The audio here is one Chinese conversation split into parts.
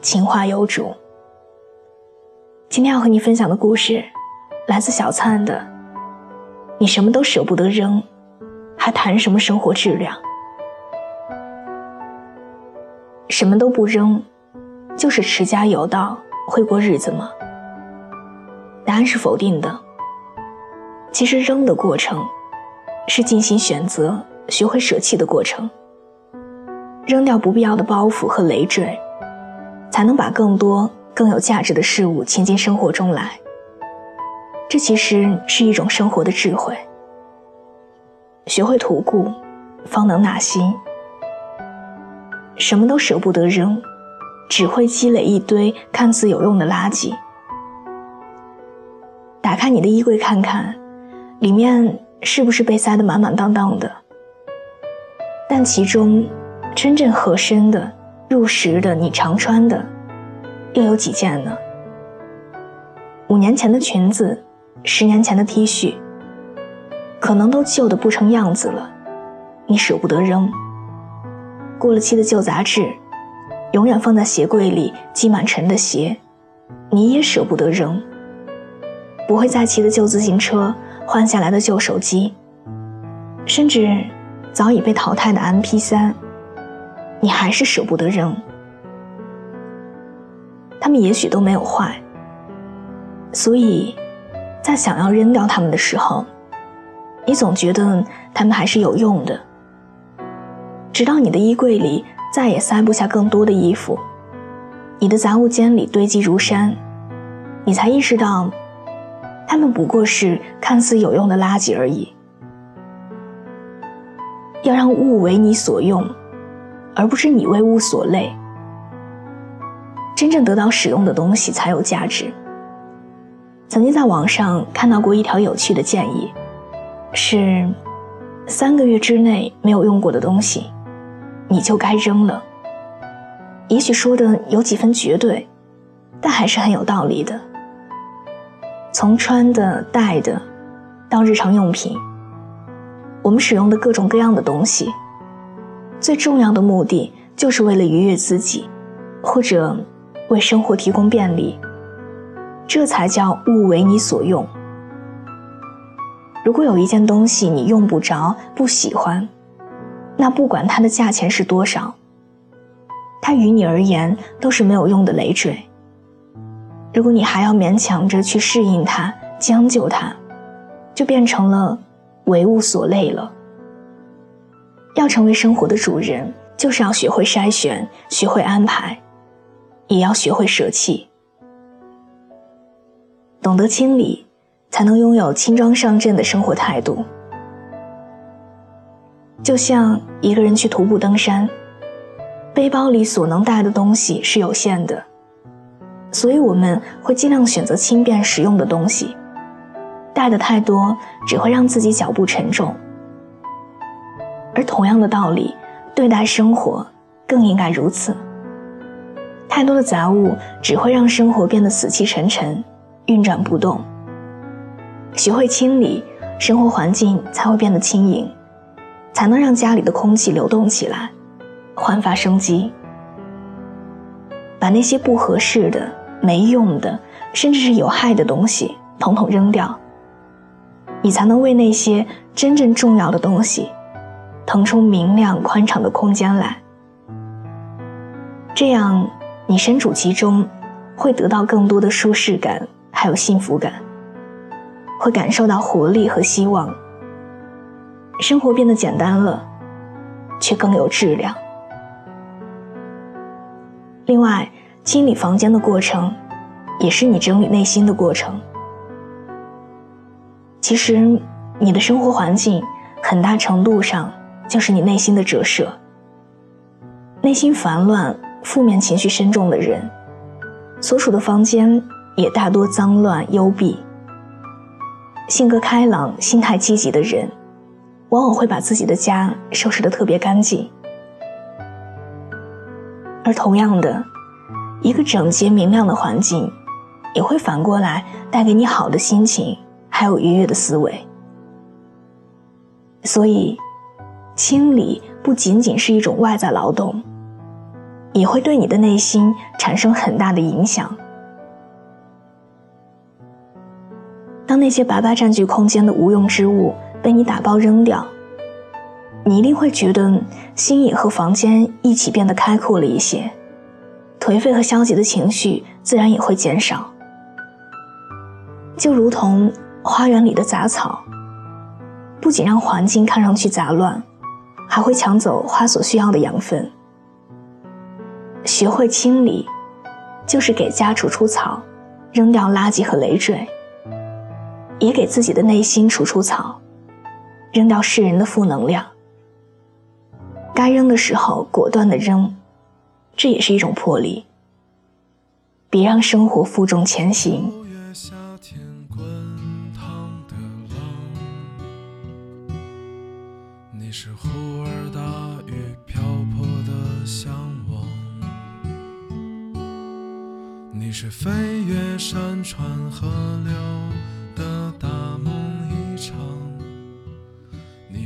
情话有主。今天要和你分享的故事，来自小灿的。你什么都舍不得扔，还谈什么生活质量？什么都不扔，就是持家有道，会过日子吗？答案是否定的。其实扔的过程。是进行选择、学会舍弃的过程。扔掉不必要的包袱和累赘，才能把更多更有价值的事物请进生活中来。这其实是一种生活的智慧。学会吐故，方能纳新。什么都舍不得扔，只会积累一堆看似有用的垃圾。打开你的衣柜看看，里面。是不是被塞得满满当当的？但其中真正合身的、入时的、你常穿的，又有几件呢？五年前的裙子，十年前的 T 恤，可能都旧得不成样子了，你舍不得扔。过了期的旧杂志，永远放在鞋柜里积满尘的鞋，你也舍不得扔。不会再骑的旧自行车。换下来的旧手机，甚至早已被淘汰的 MP3，你还是舍不得扔。他们也许都没有坏，所以，在想要扔掉他们的时候，你总觉得他们还是有用的。直到你的衣柜里再也塞不下更多的衣服，你的杂物间里堆积如山，你才意识到。他们不过是看似有用的垃圾而已。要让物为你所用，而不是你为物所累。真正得到使用的东西才有价值。曾经在网上看到过一条有趣的建议，是三个月之内没有用过的东西，你就该扔了。也许说的有几分绝对，但还是很有道理的。从穿的、戴的，到日常用品，我们使用的各种各样的东西，最重要的目的就是为了愉悦自己，或者为生活提供便利，这才叫物为你所用。如果有一件东西你用不着、不喜欢，那不管它的价钱是多少，它于你而言都是没有用的累赘。如果你还要勉强着去适应它、将就它，就变成了为物所累了。要成为生活的主人，就是要学会筛选、学会安排，也要学会舍弃。懂得清理，才能拥有轻装上阵的生活态度。就像一个人去徒步登山，背包里所能带的东西是有限的。所以我们会尽量选择轻便实用的东西，带的太多只会让自己脚步沉重。而同样的道理，对待生活更应该如此。太多的杂物只会让生活变得死气沉沉，运转不动。学会清理，生活环境才会变得轻盈，才能让家里的空气流动起来，焕发生机。把那些不合适的。没用的，甚至是有害的东西，统统扔掉，你才能为那些真正重要的东西腾出明亮宽敞的空间来。这样，你身处其中，会得到更多的舒适感，还有幸福感，会感受到活力和希望。生活变得简单了，却更有质量。另外。清理房间的过程，也是你整理内心的过程。其实，你的生活环境很大程度上就是你内心的折射。内心烦乱、负面情绪深重的人，所处的房间也大多脏乱幽闭。性格开朗、心态积极的人，往往会把自己的家收拾得特别干净。而同样的，一个整洁明亮的环境，也会反过来带给你好的心情，还有愉悦的思维。所以，清理不仅仅是一种外在劳动，也会对你的内心产生很大的影响。当那些白白占据空间的无用之物被你打包扔掉，你一定会觉得心也和房间一起变得开阔了一些，颓废和消极的情绪自然也会减少。就如同花园里的杂草，不仅让环境看上去杂乱，还会抢走花所需要的养分。学会清理，就是给家除除草，扔掉垃圾和累赘。也给自己的内心除除草，扔掉世人的负能量。该扔的时候果断的扔，这也是一种魄力。别让生活负重前行。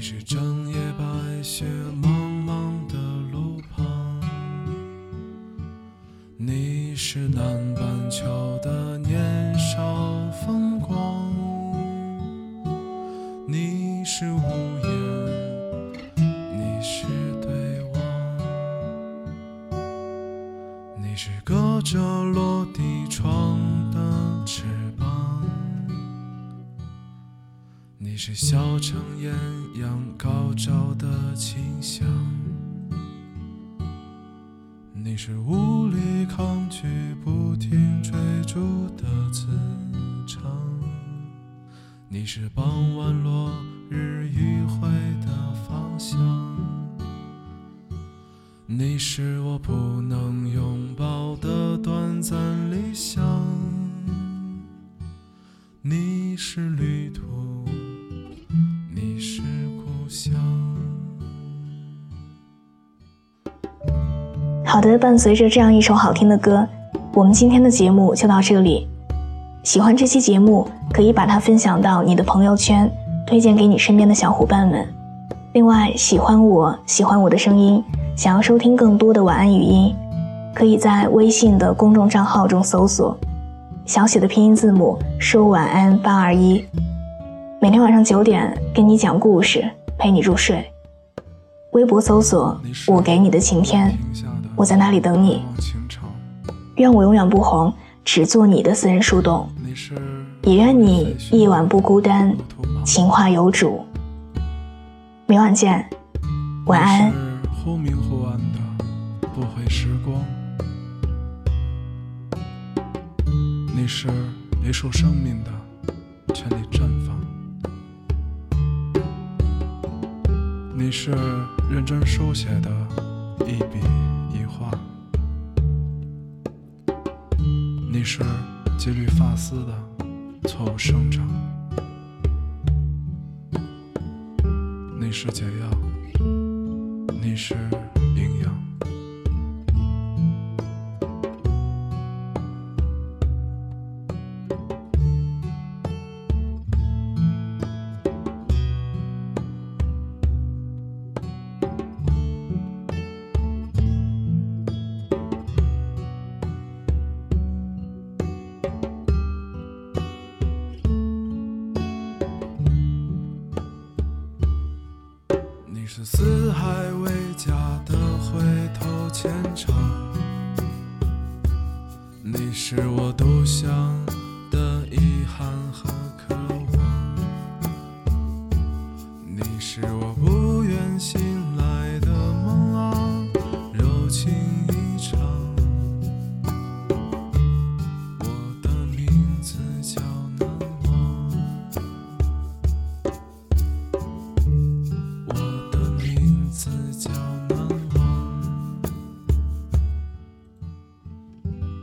你是整夜白雪茫茫的路旁，你是南半球的年少风光，你是屋檐，你是对望，你是隔着落地窗你是小城艳阳高照的清香，你是无力抗拒不停追逐的磁场，你是傍晚落日余晖的方向，你是我不能拥抱的短暂理想，你是旅途。好的，伴随着这样一首好听的歌，我们今天的节目就到这里。喜欢这期节目，可以把它分享到你的朋友圈，推荐给你身边的小伙伴们。另外，喜欢我喜欢我的声音，想要收听更多的晚安语音，可以在微信的公众账号中搜索小写的拼音字母说晚安八二一。每天晚上九点，跟你讲故事，陪你入睡。微博搜索“我给你的晴天”，我在那里等你。愿我永远不红，只做你的私人树洞。也愿你夜晚不孤单，情话有主。明晚见，晚安。忽明忽暗的不悔时光，你是一束生命的全力绽放。你是认真书写的一笔一画，你是几缕发丝的错误生长，你是解药，你是。是四海为家的回头牵肠，你是我独享的遗憾和渴望，你是我不愿醒。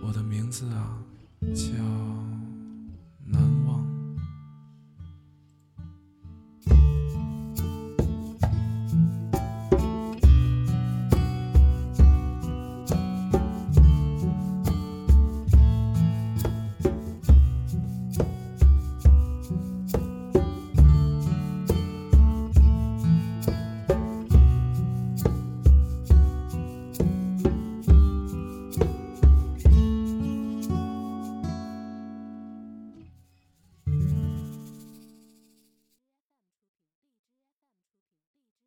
我的名字啊叫